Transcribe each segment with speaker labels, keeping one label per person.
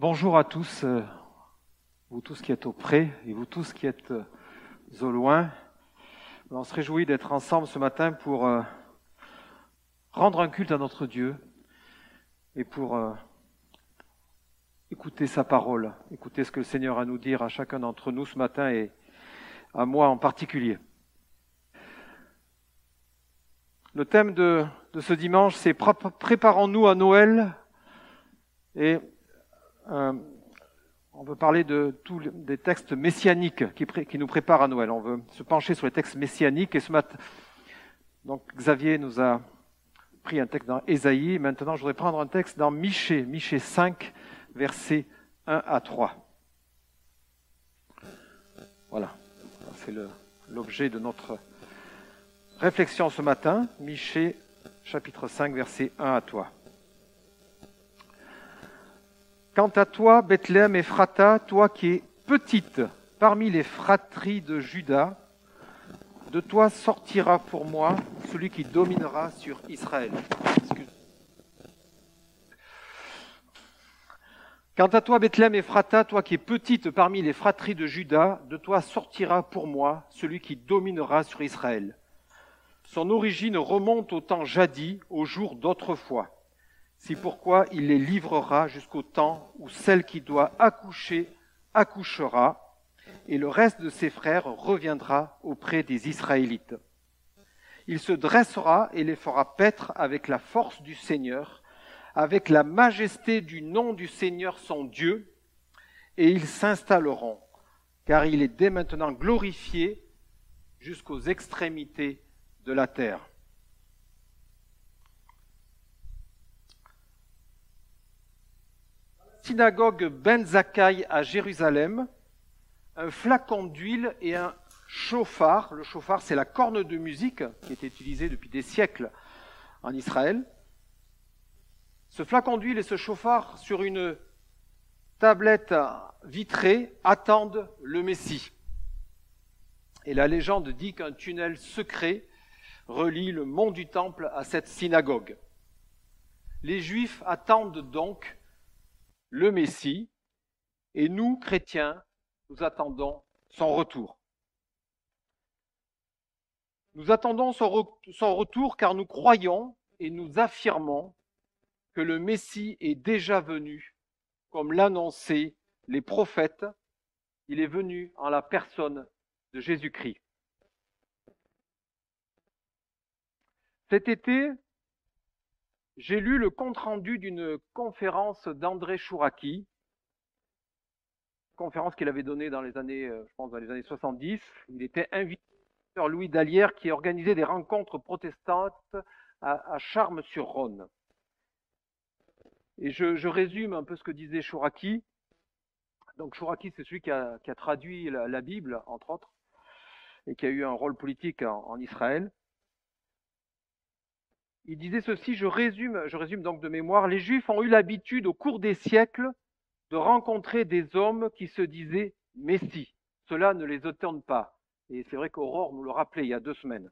Speaker 1: Bonjour à tous, euh, vous tous qui êtes auprès et vous tous qui êtes euh, au loin. On se réjouit d'être ensemble ce matin pour euh, rendre un culte à notre Dieu et pour écouter sa parole, écouter ce que le Seigneur a à nous dire à chacun d'entre nous ce matin et à moi en particulier. Le thème de, de ce dimanche, c'est Préparons-nous à Noël et euh, on veut parler de tous des textes messianiques qui, nous préparent à Noël. On veut se pencher sur les textes messianiques. Et ce matin, donc Xavier nous a pris un texte dans Ésaïe. Maintenant, je voudrais prendre un texte dans Michée, Michée 5, versets 1 à 3. Voilà, c'est l'objet de notre réflexion ce matin. Michée, chapitre 5, verset 1 à toi. Quant à toi, Bethléem Ephrata, toi qui es petite parmi les fratries de Judas, de toi sortira pour moi celui qui dominera sur Israël. Quant à toi, Bethléem Ephrata, toi qui es petite parmi les fratries de Judas, de toi sortira pour moi celui qui dominera sur Israël. Son origine remonte au temps jadis, au jour d'autrefois. C'est pourquoi il les livrera jusqu'au temps où celle qui doit accoucher accouchera, et le reste de ses frères reviendra auprès des Israélites. Il se dressera et les fera paître avec la force du Seigneur, avec la majesté du nom du Seigneur son Dieu, et ils s'installeront, car il est dès maintenant glorifié jusqu'aux extrémités de la terre. Synagogue Ben Zakkai à Jérusalem, un flacon d'huile et un chauffard. Le chauffard, c'est la corne de musique qui est utilisée depuis des siècles en Israël. Ce flacon d'huile et ce chauffard sur une tablette vitrée attendent le Messie. Et la légende dit qu'un tunnel secret relie le mont du Temple à cette synagogue. Les Juifs attendent donc le Messie, et nous, chrétiens, nous attendons son retour. Nous attendons son, retour car nous croyons et nous affirmons que le Messie est déjà venu, comme l'annonçaient les prophètes. Il est venu en la personne de Jésus-Christ. Cet été, j'ai lu le compte-rendu d'une conférence d'André Chouraki, conférence qu'il avait donnée dans les années, euh, je pense, dans les années 70. Il était invité par Louis Dallière qui organisait des rencontres protestantes à, Charmes-sur-Rhône. Et je, résume un peu ce que disait Chouraki. Donc Chouraki, c'est celui qui a, traduit la, Bible, entre autres, et qui a eu un rôle politique en Israël. Il disait ceci, je résume, donc de mémoire, les Juifs ont eu l'habitude au cours des siècles de rencontrer des hommes qui se disaient Messie. Cela ne les étonne pas. Et c'est vrai qu'Aurore nous le rappelait il y a deux semaines.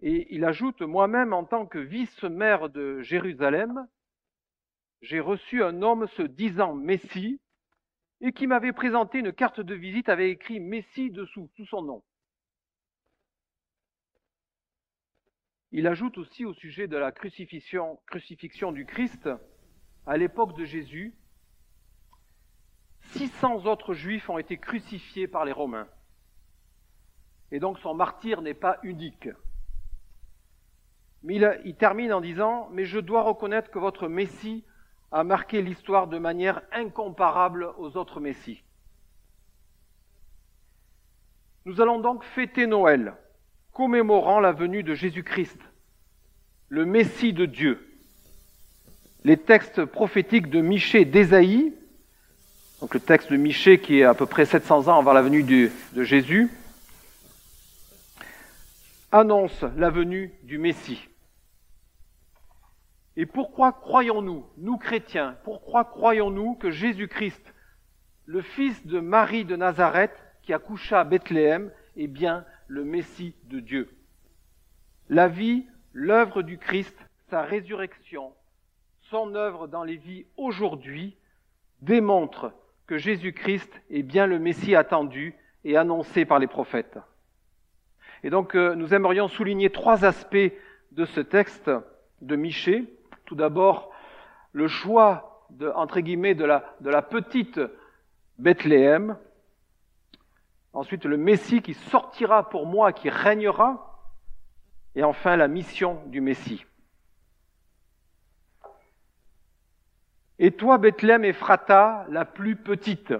Speaker 1: Et il ajoute, moi-même, en tant que vice-maire de Jérusalem, j'ai reçu un homme se disant Messie et qui m'avait présenté une carte de visite avec écrit Messie dessous, sous son nom. Il ajoute aussi au sujet de la crucifixion, du Christ, à l'époque de Jésus, 600 autres juifs ont été crucifiés par les Romains. Et donc son martyr n'est pas unique. Mais il, il, termine en disant, mais je dois reconnaître que votre Messie a marqué l'histoire de manière incomparable aux autres Messies. Nous allons donc fêter Noël commémorant la venue de Jésus-Christ, le Messie de Dieu. Les textes prophétiques de Michée d'Ésaïe, donc le texte de Michée qui est à peu près 700 ans avant la venue de, de Jésus, annoncent la venue du Messie. Et pourquoi croyons-nous, nous chrétiens, pourquoi croyons-nous que Jésus-Christ, le fils de Marie de Nazareth, qui accoucha à Bethléem, est bien le Messie de Dieu. La vie, l'œuvre du Christ, sa résurrection, son œuvre dans les vies aujourd'hui démontre que Jésus-Christ est bien le Messie attendu et annoncé par les prophètes. Et donc euh, nous aimerions souligner trois aspects de ce texte de Michée. Tout d'abord, le choix de, entre guillemets, de la petite Bethléem. Ensuite, le Messie qui sortira pour moi, qui régnera. Et enfin, la mission du Messie. Et toi, Bethléem Ephrata, la plus petite.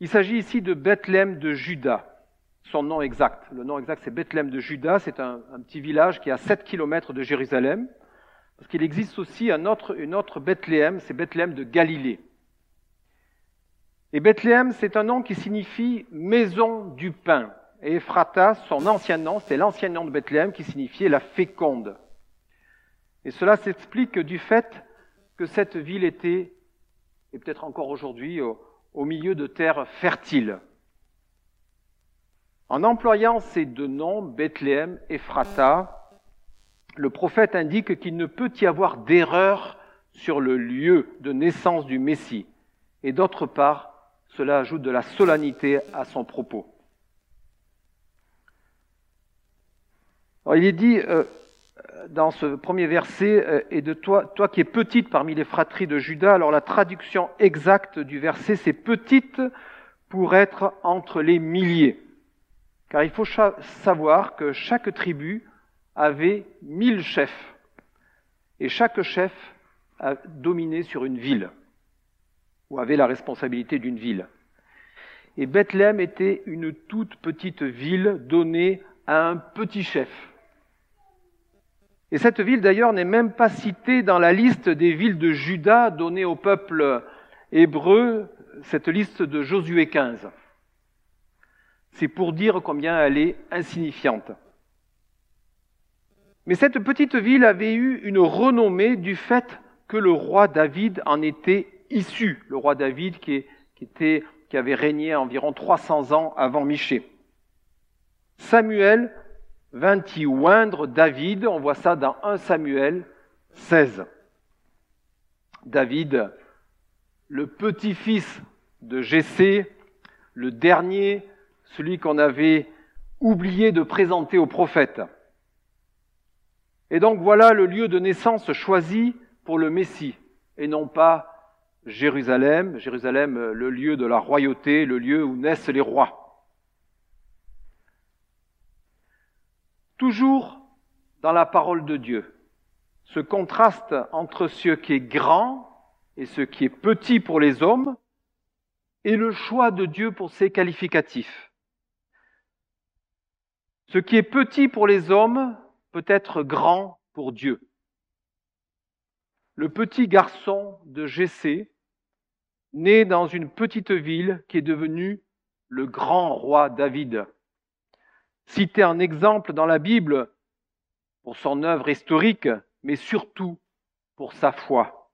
Speaker 1: Il s'agit ici de Bethléem de Juda, son nom exact. Le nom exact, c'est Bethléem de Juda. C'est un, petit village qui est à 7 km de Jérusalem. Parce qu'il existe aussi une autre Bethléem, c'est Bethléem de Galilée. Et Bethléem, c'est un nom qui signifie maison du pain. Et Ephrata, son ancien nom, c'est l'ancien nom de Bethléem qui signifiait la féconde. Et cela s'explique du fait que cette ville était, et peut-être encore aujourd'hui, au, milieu de terres fertiles. En employant ces deux noms, Bethléem et Frata, le prophète indique qu'il ne peut y avoir d'erreur sur le lieu de naissance du Messie. Et d'autre part, cela ajoute de la solennité à son propos. il est dit, euh, dans ce premier verset, euh, et de toi, toi qui es petite parmi les fratries de Judas. Alors la traduction exacte du verset, c'est petite pour être entre les milliers. Car il faut savoir que chaque tribu avait mille chefs. Et chaque chef a dominé sur une ville, ou avait la responsabilité d'une ville. Et Bethléem était une toute petite ville donnée à un petit chef. Et cette ville d'ailleurs n'est même pas citée dans la liste des villes de Juda donnée au peuple hébreu, cette liste de Josué 15. C'est pour dire combien elle est insignifiante. Mais cette petite ville avait eu une renommée du fait que le roi David en était issu. Le roi David qui, avait régné environ 300 ans avant Michée. Samuel vint y oindre David, on voit ça dans 1 Samuel 16. David, le petit-fils de Jessé, le dernier, celui qu'on avait oublié de présenter au prophète. Et donc voilà le lieu de naissance choisi pour le Messie, et non pas Jérusalem, Jérusalem le lieu de la royauté, le lieu où naissent les rois. Toujours dans la parole de Dieu, ce contraste entre ce qui est grand et ce qui est petit pour les hommes et le choix de Dieu pour ses qualificatifs. Ce qui est petit pour les hommes peut être grand pour Dieu. Le petit garçon de Jessé, né dans une petite ville qui est devenue le grand roi David cité en exemple dans la Bible pour son œuvre historique, mais surtout pour sa foi.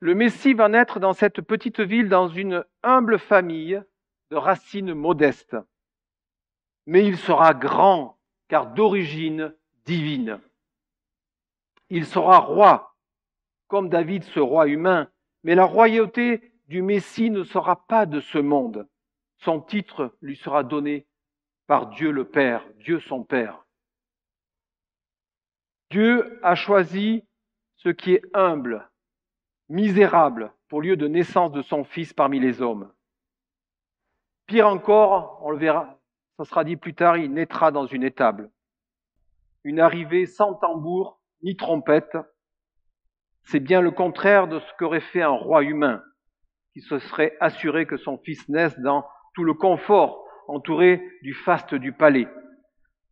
Speaker 1: Le Messie va naître dans cette petite ville, dans une humble famille de racines modestes. Mais il sera grand, car d'origine divine. Il sera roi, comme David ce roi humain, mais la royauté du Messie ne sera pas de ce monde. Son titre lui sera donné par Dieu le Père, Dieu son Père. Dieu a choisi ce qui est humble, misérable, pour lieu de naissance de son Fils parmi les hommes. Pire encore, on le verra, ça sera dit plus tard, il naîtra dans une étable. Une arrivée sans tambour ni trompette, c'est bien le contraire de ce qu'aurait fait un roi humain, qui se serait assuré que son fils naisse dans tout le confort entouré du faste du palais,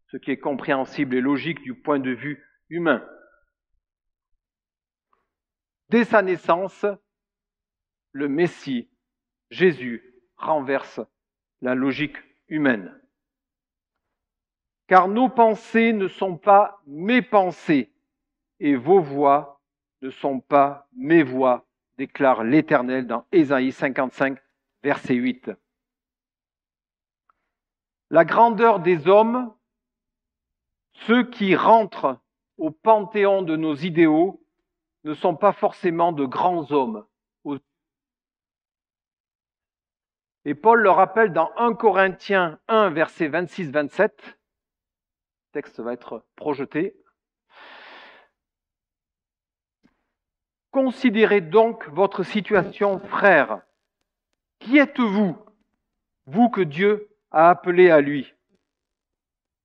Speaker 1: ce qui est compréhensible et logique du point de vue humain. Dès sa naissance, le Messie, Jésus, renverse la logique humaine. Car nos pensées ne sont pas mes pensées et vos voix ne sont pas mes voix, déclare l'Éternel dans Ésaïe 55, verset 8 la grandeur des hommes, ceux qui rentrent au panthéon de nos idéaux ne sont pas forcément de grands hommes. Et Paul le rappelle dans 1 Corinthiens 1, verset 26-27. Le texte va être projeté. Considérez donc votre situation, frère. Qui êtes-vous, vous que Dieu a appelé à lui?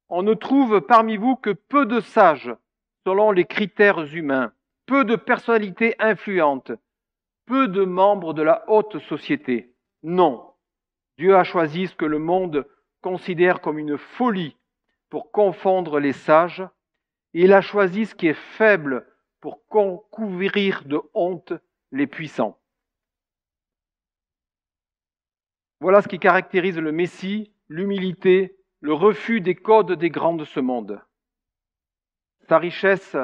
Speaker 1: On ne trouve parmi vous que peu de sages selon les critères humains peu de personnalités influentes, peu de membres de la haute société. Non, Dieu a choisi ce que le monde considère comme une folie pour confondre les sages, il a choisi ce qui est faible pour couvrir de honte les puissants. Voilà ce qui caractérise le Messie, l'humilité, le refus des codes des grands de ce monde. Sa richesse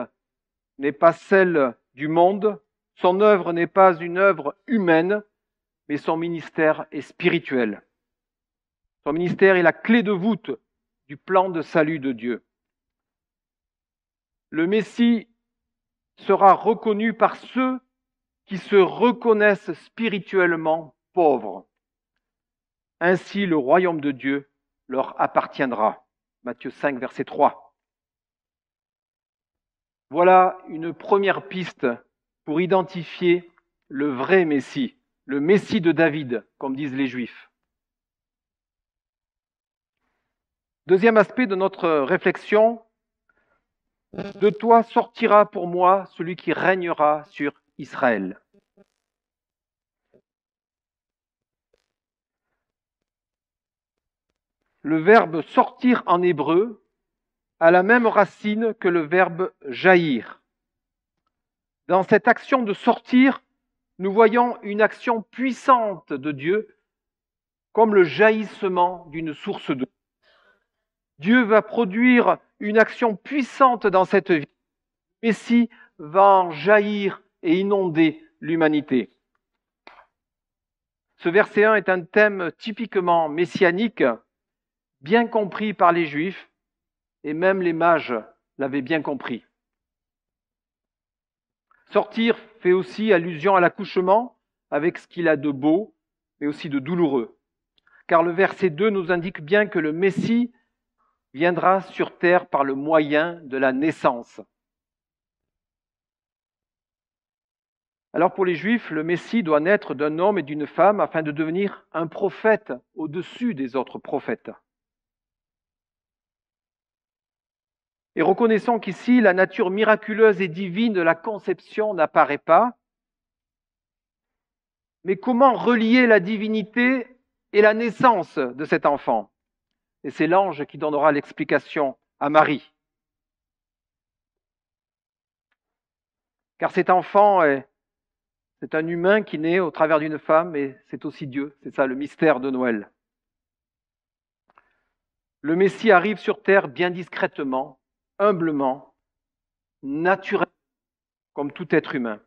Speaker 1: n'est pas celle du monde, son œuvre n'est pas une œuvre humaine, mais son ministère est spirituel. Son ministère est la clé de voûte du plan de salut de Dieu. Le Messie sera reconnu par ceux qui se reconnaissent spirituellement pauvres. Ainsi le royaume de Dieu leur appartiendra. Matthieu 5, verset 3. Voilà une première piste pour identifier le vrai Messie, le Messie de David, comme disent les Juifs. Deuxième aspect de notre réflexion, de toi sortira pour moi celui qui régnera sur Israël. Le verbe sortir en hébreu a la même racine que le verbe jaillir. Dans cette action de sortir, nous voyons une action puissante de Dieu comme le jaillissement d'une source d'eau. Dieu va produire une action puissante dans cette vie. Messie va jaillir et inonder l'humanité. Ce verset 1 est un thème typiquement messianique, bien compris par les Juifs, et même les mages l'avaient bien compris. Sortir fait aussi allusion à l'accouchement avec ce qu'il a de beau, mais aussi de douloureux. Car le verset 2 nous indique bien que le Messie viendra sur terre par le moyen de la naissance. Alors pour les Juifs, le Messie doit naître d'un homme et d'une femme afin de devenir un prophète au-dessus des autres prophètes. Et reconnaissons qu'ici, la nature miraculeuse et divine de la conception n'apparaît pas. Mais comment relier la divinité et la naissance de cet enfant? Et c'est l'ange qui donnera l'explication à Marie. Car cet enfant est, c'est un humain qui naît au travers d'une femme, et c'est aussi Dieu. C'est ça le mystère de Noël. Le Messie arrive sur terre bien discrètement, humblement, naturellement, comme tout être humain.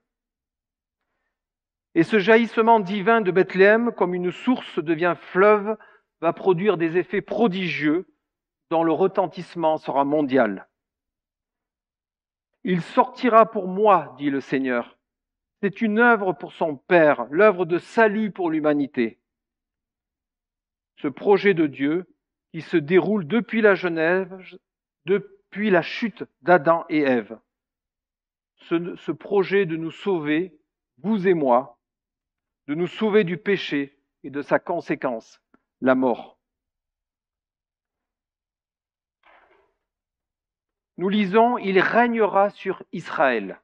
Speaker 1: Et ce jaillissement divin de Bethléem, comme une source devient fleuve, va produire des effets prodigieux dont le retentissement sera mondial. Il sortira pour moi, dit le Seigneur. C'est une œuvre pour son Père, l'œuvre de salut pour l'humanité. Ce projet de Dieu qui se déroule depuis la Genève, depuis puis la chute d'Adam et Ève. Ce, projet de nous sauver, vous et moi, de nous sauver du péché et de sa conséquence, la mort. Nous lisons, il régnera sur Israël.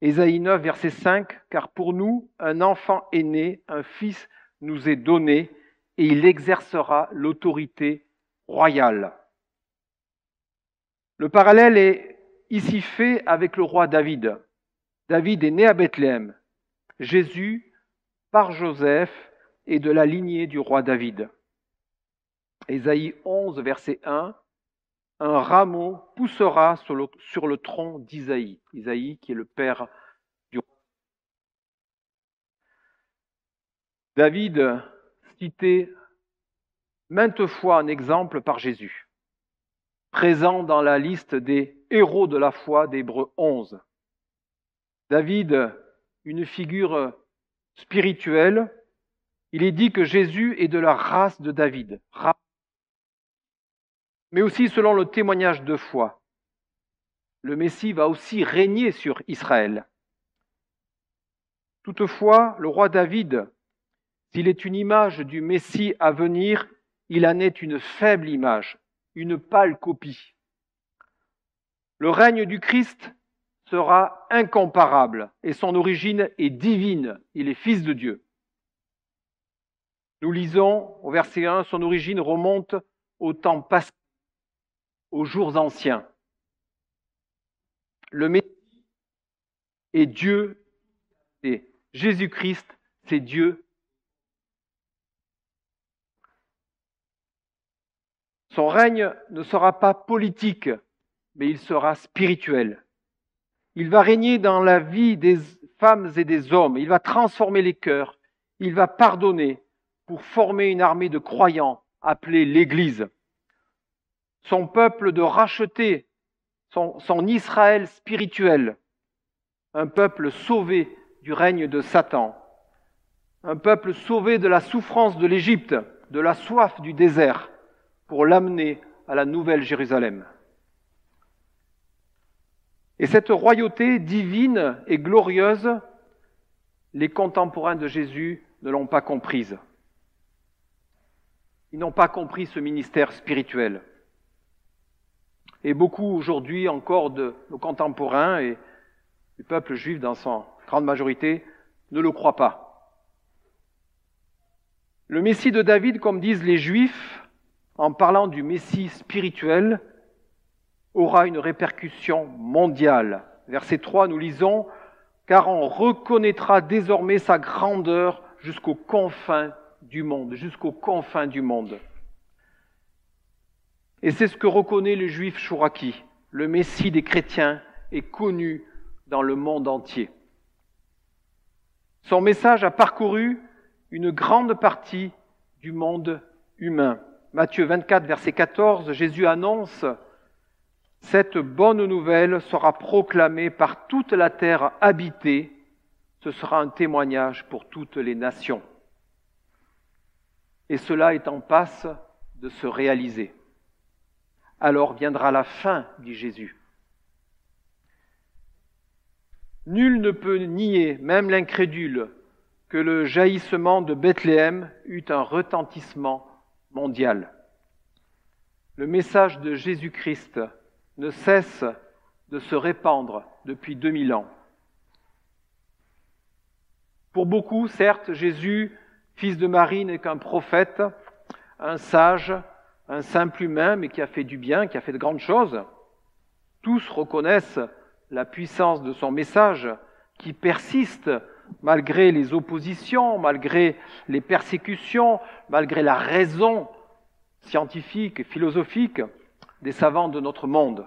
Speaker 1: Ésaïe 9, verset 5, car pour nous, un enfant est né, un fils nous est donné, et il exercera l'autorité royale. Le parallèle est ici fait avec le roi David. David est né à Bethléem. Jésus, par Joseph, est de la lignée du roi David. Ésaïe 11, verset 1, un rameau poussera sur le, tronc d'Isaïe. Isaïe qui est le père du roi. David cité maintes fois un exemple par Jésus. présent dans la liste des héros de la foi d'Hébreu 11. David, une figure spirituelle, il est dit que Jésus est de la race de David, mais aussi selon le témoignage de foi. Le Messie va aussi régner sur Israël. Toutefois, le roi David, s'il est une image du Messie à venir, il en est une faible image, une pâle copie. Le règne du Christ sera incomparable et son origine est divine. Il est fils de Dieu. Nous lisons au verset 1, son origine remonte au temps passé, aux jours anciens. Le Messie est Dieu et Jésus-Christ, c'est Dieu. Son règne ne sera pas politique, mais il sera spirituel. Il va régner dans la vie des femmes et des hommes. Il va transformer les cœurs. Il va pardonner pour former une armée de croyants appelée l'Église. Son peuple de racheter, son, son Israël spirituel, un peuple sauvé du règne de Satan, un peuple sauvé de la souffrance de l'Égypte, de la soif du désert, pour l'amener à la nouvelle Jérusalem. Et cette royauté divine et glorieuse, les contemporains de Jésus ne l'ont pas comprise. Ils n'ont pas compris ce ministère spirituel. Et beaucoup aujourd'hui encore de nos contemporains et du peuple juif dans son grande majorité ne le croient pas. Le Messie de David, comme disent les Juifs, en parlant du Messie spirituel, aura une répercussion mondiale. Verset 3, nous lisons, car on reconnaîtra désormais sa grandeur jusqu'aux confins du monde, jusqu'aux confins du monde. Et c'est ce que reconnaît le juif Chouraki. Le Messie des chrétiens est connu dans le monde entier. Son message a parcouru une grande partie du monde humain. Matthieu 24, verset 14, Jésus annonce Cette bonne nouvelle sera proclamée par toute la terre habitée. Ce sera un témoignage pour toutes les nations et cela est en passe de se réaliser. Alors viendra la fin, dit Jésus. Nul ne peut nier, même l'incrédule, que le jaillissement de Bethléem eut un retentissement mondial. Le message de Jésus-Christ ne cesse de se répandre depuis 2000 ans. Pour beaucoup, certes, Jésus fils de Marie n'est qu'un prophète, un sage, un simple humain, mais qui a fait du bien, qui a fait de grandes choses. Tous reconnaissent la puissance de son message, qui persiste malgré les oppositions, malgré les persécutions, malgré la raison scientifique et philosophique des savants de notre monde.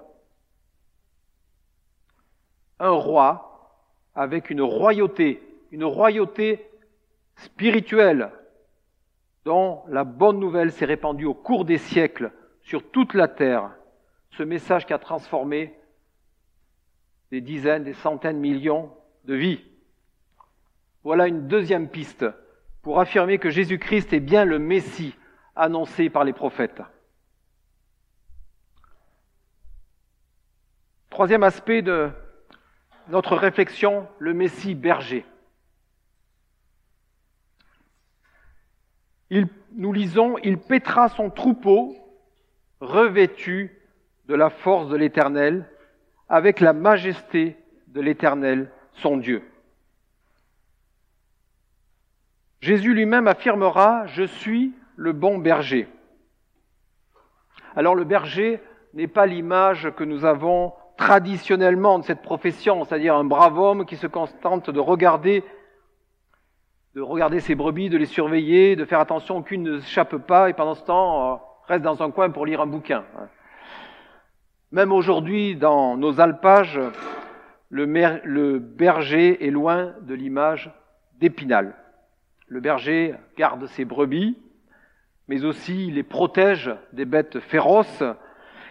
Speaker 1: Un roi avec une royauté, une royauté spirituelle dont la bonne nouvelle s'est répandue au cours des siècles sur toute la terre, ce message qui a transformé des dizaines, des centaines, millions de vies. Voilà une deuxième piste pour affirmer que Jésus-Christ est bien le Messie annoncé par les prophètes. Troisième aspect de notre réflexion, le Messie berger. Nous lisons, il pètera son troupeau revêtu de la force de l'Éternel, avec la majesté de l'Éternel, son Dieu. Jésus lui-même affirmera, Je suis le bon berger. Alors le berger n'est pas l'image que nous avons traditionnellement de cette profession, c'est-à-dire un brave homme qui se contente de regarder de regarder ses brebis, de les surveiller, de faire attention qu'une ne s'échappe pas et pendant ce temps euh, reste dans un coin pour lire un bouquin. Même aujourd'hui, dans nos alpages, le, berger est loin de l'image d'Épinal. Le berger garde ses brebis, mais aussi les protège des bêtes féroces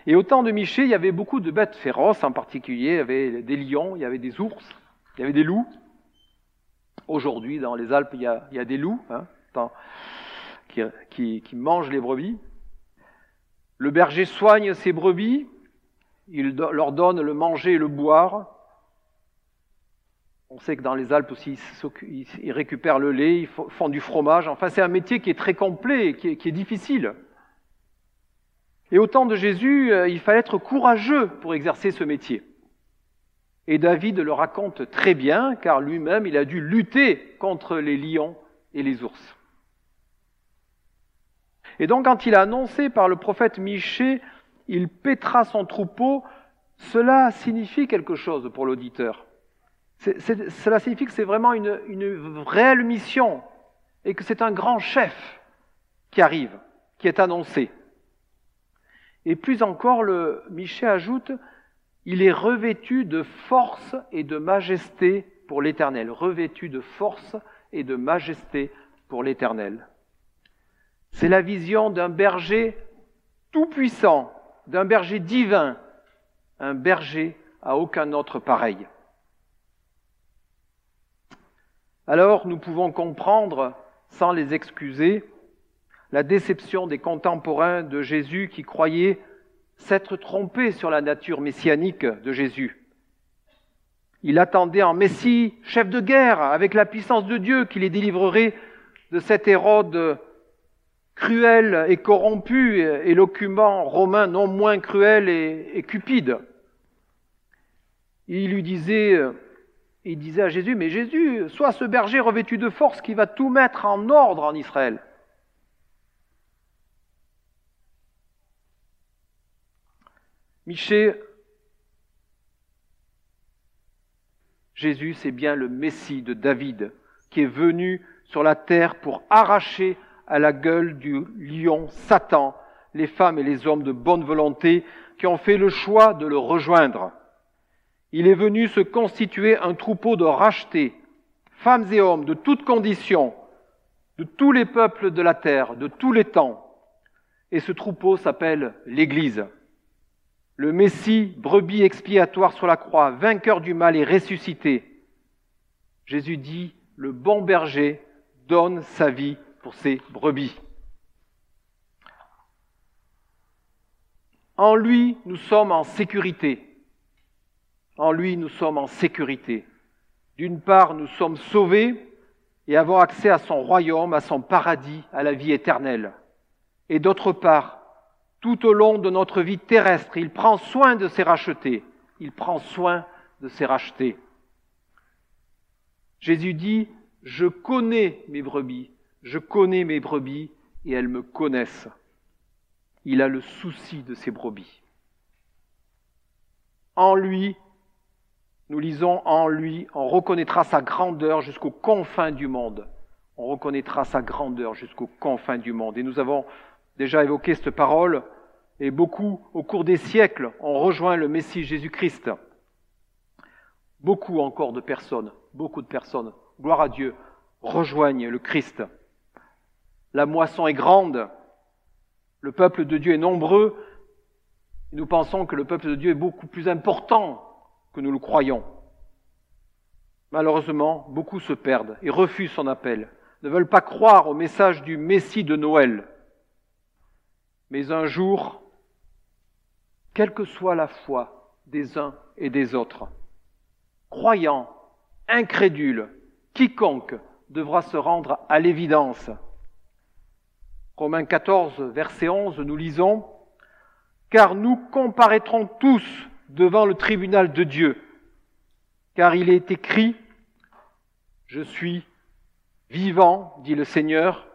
Speaker 1: Et au temps de Michée, il y avait beaucoup de bêtes féroces, en particulier, il y avait des lions, il y avait des ours, il y avait des loups. Aujourd'hui, dans les Alpes, il y a, des loups hein, qui, mangent les brebis. Le berger soigne ses brebis, il leur donne le manger et le boire. On sait que dans les Alpes aussi, ils récupèrent le lait, ils font du fromage. Enfin, c'est un métier qui est très complet, qui est, qui est difficile. Et au temps de Jésus, euh, il fallait être courageux pour exercer ce métier. Et David le raconte très bien, car lui-même, il a dû lutter contre les lions et les ours. Et donc, quand il a annoncé par le prophète Michée, il pétera son troupeau, cela signifie quelque chose pour l'auditeur. Cela signifie que c'est vraiment une, une réelle mission et que c'est un grand chef qui arrive, qui est annoncé. Et plus encore, le Michée ajoute, il est revêtu de force et de majesté pour l'Éternel, revêtu de force et de majesté pour l'Éternel. C'est la vision d'un berger tout-puissant, d'un berger divin, un berger à aucun autre pareil. Alors nous pouvons comprendre, sans les excuser, la déception des contemporains de Jésus qui croyaient s'être trompés sur la nature messianique de Jésus. Il attendait un Messie, chef de guerre, avec la puissance de Dieu, qui les délivrerait de cet Hérode cruel et corrompu, et l'occupant romain non moins cruel et, et cupide. Il lui disait, il disait à Jésus, mais Jésus, sois ce berger revêtu de force qui va tout mettre en ordre en Israël. Michée, Jésus, c'est bien le Messie de David qui est venu sur la terre pour arracher à la gueule du lion Satan les femmes et les hommes de bonne volonté qui ont fait le choix de le rejoindre. Il est venu se constituer un troupeau de rachetés, femmes et hommes de toutes conditions, de tous les peuples de la terre, de tous les temps. Et ce troupeau s'appelle l'Église le Messie, brebis expiatoire sur la croix, vainqueur du mal et ressuscité. Jésus dit, le bon berger donne sa vie pour ses brebis. En lui, nous sommes en sécurité. En lui, nous sommes en sécurité. D'une part, nous sommes sauvés et avons accès à son royaume, à son paradis, à la vie éternelle. Et d'autre part, tout au long de notre vie terrestre. Il prend soin de ses rachetés. Il prend soin de ses rachetés. Jésus dit, je connais mes brebis, je connais mes brebis et elles me connaissent. Il a le souci de ses brebis. En lui, nous lisons en lui, on reconnaîtra sa grandeur jusqu'aux confins du monde. On reconnaîtra sa grandeur jusqu'aux confins du monde. Et nous avons déjà évoqué cette parole et beaucoup, au cours des siècles, ont rejoint le Messie Jésus-Christ. Beaucoup encore de personnes, beaucoup de personnes, gloire à Dieu, rejoignent le Christ. La moisson est grande, le peuple de Dieu est nombreux, et nous pensons que le peuple de Dieu est beaucoup plus important que nous le croyons. Malheureusement, beaucoup se perdent et refusent son appel, ne veulent pas croire au message du Messie de Noël. Mais un jour, quelle que soit la foi des uns et des autres. Croyant, incrédule, quiconque devra se rendre à l'évidence. Romains 14, verset 11, nous lisons, Car nous comparaîtrons tous devant le tribunal de Dieu, car il est écrit, Je suis vivant, dit le Seigneur,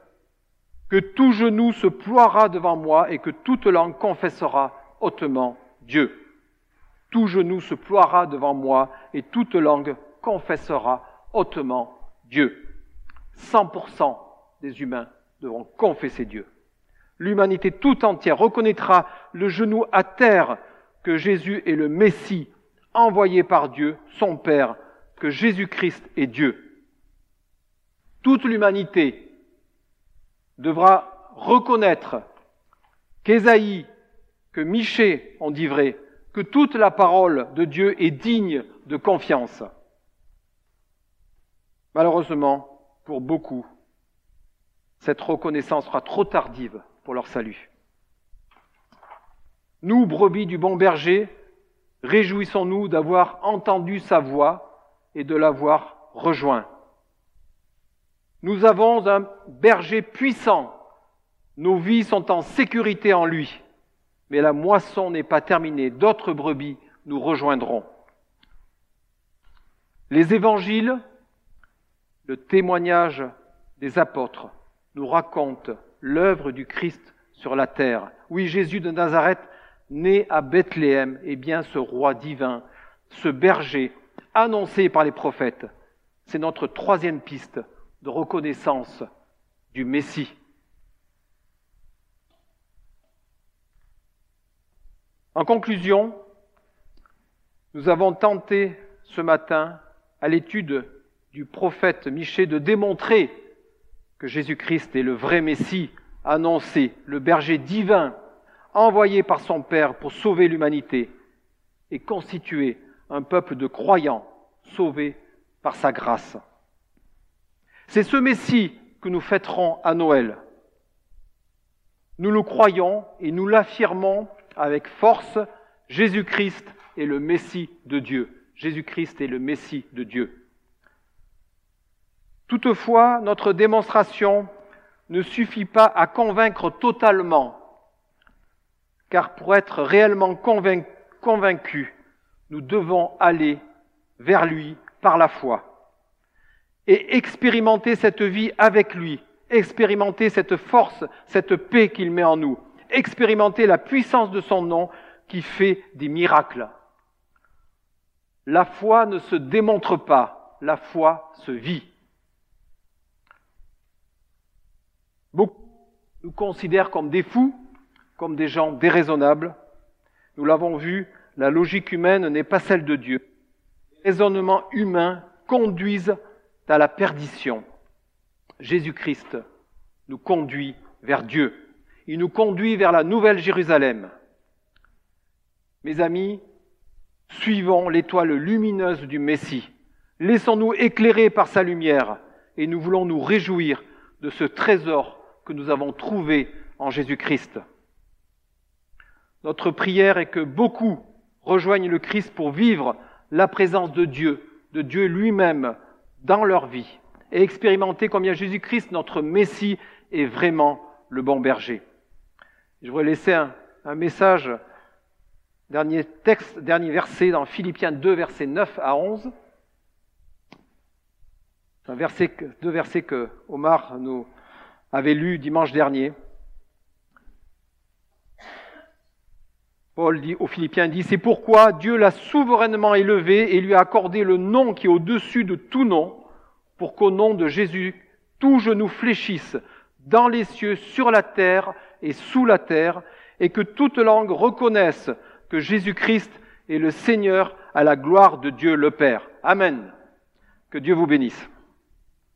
Speaker 1: que tout genou se ploiera devant moi et que toute langue confessera hautement Dieu. Tout genou se ploiera devant moi et toute langue confessera hautement Dieu. 100% des humains devront confesser Dieu. L'humanité tout entière reconnaîtra le genou à terre que Jésus est le Messie envoyé par Dieu, son Père, que Jésus-Christ est Dieu. Toute l'humanité devra reconnaître qu'Ésaïe que Michée en dit vrai, que toute la parole de Dieu est digne de confiance. Malheureusement, pour beaucoup, cette reconnaissance sera trop tardive pour leur salut. Nous, brebis du bon berger, réjouissons-nous d'avoir entendu sa voix et de l'avoir rejoint. Nous avons un berger puissant. Nos vies sont en sécurité en lui. Mais la moisson n'est pas terminée. D'autres brebis nous rejoindront. Les évangiles, le témoignage des apôtres nous racontent l'œuvre du Christ sur la terre. Oui, Jésus de Nazareth, né à Bethléem, est bien ce roi divin, ce berger annoncé par les prophètes. C'est notre troisième piste de reconnaissance du Messie. En conclusion, nous avons tenté ce matin, à l'étude du prophète Michée, de démontrer que Jésus-Christ est le vrai Messie annoncé, le berger divin, envoyé par son Père pour sauver l'humanité et constituer un peuple de croyants sauvés par sa grâce. C'est ce Messie que nous fêterons à Noël. Nous le croyons et nous l'affirmons avec force, Jésus-Christ est le Messie de Dieu. Jésus-Christ est le Messie de Dieu. Toutefois, notre démonstration ne suffit pas à convaincre totalement, car pour être réellement convaincus, nous devons aller vers lui par la foi et expérimenter cette vie avec lui, expérimenter cette force, cette paix qu'il met en nous, expérimenter la puissance de son nom qui fait des miracles. La foi ne se démontre pas, la foi se vit. Beaucoup nous considèrent comme des fous, comme des gens déraisonnables. Nous l'avons vu, la logique humaine n'est pas celle de Dieu. Les raisonnements humains conduisent à la perdition. Jésus-Christ nous conduit vers Dieu. Il nous conduit vers la nouvelle Jérusalem. Mes amis, suivons l'étoile lumineuse du Messie. Laissons-nous éclairer par sa lumière et nous voulons nous réjouir de ce trésor que nous avons trouvé en Jésus-Christ. Notre prière est que beaucoup rejoignent le Christ pour vivre la présence de Dieu, de Dieu lui-même dans leur vie et expérimenter combien Jésus-Christ, notre Messie, est vraiment le bon berger. Je voudrais laisser un, message, dernier texte, dernier verset dans Philippiens 2, versets 9 à 11. C'est un verset, deux versets que Omar nous avait lus dimanche dernier. Paul dit aux Philippiens dit c'est pourquoi Dieu l'a souverainement élevé et lui a accordé le nom qui est au-dessus de tout nom pour qu'au nom de Jésus tout genou fléchisse dans les cieux, sur la terre et sous la terre et que toute langue reconnaisse que Jésus-Christ est le Seigneur à la gloire de Dieu le Père. Amen. Que Dieu vous bénisse.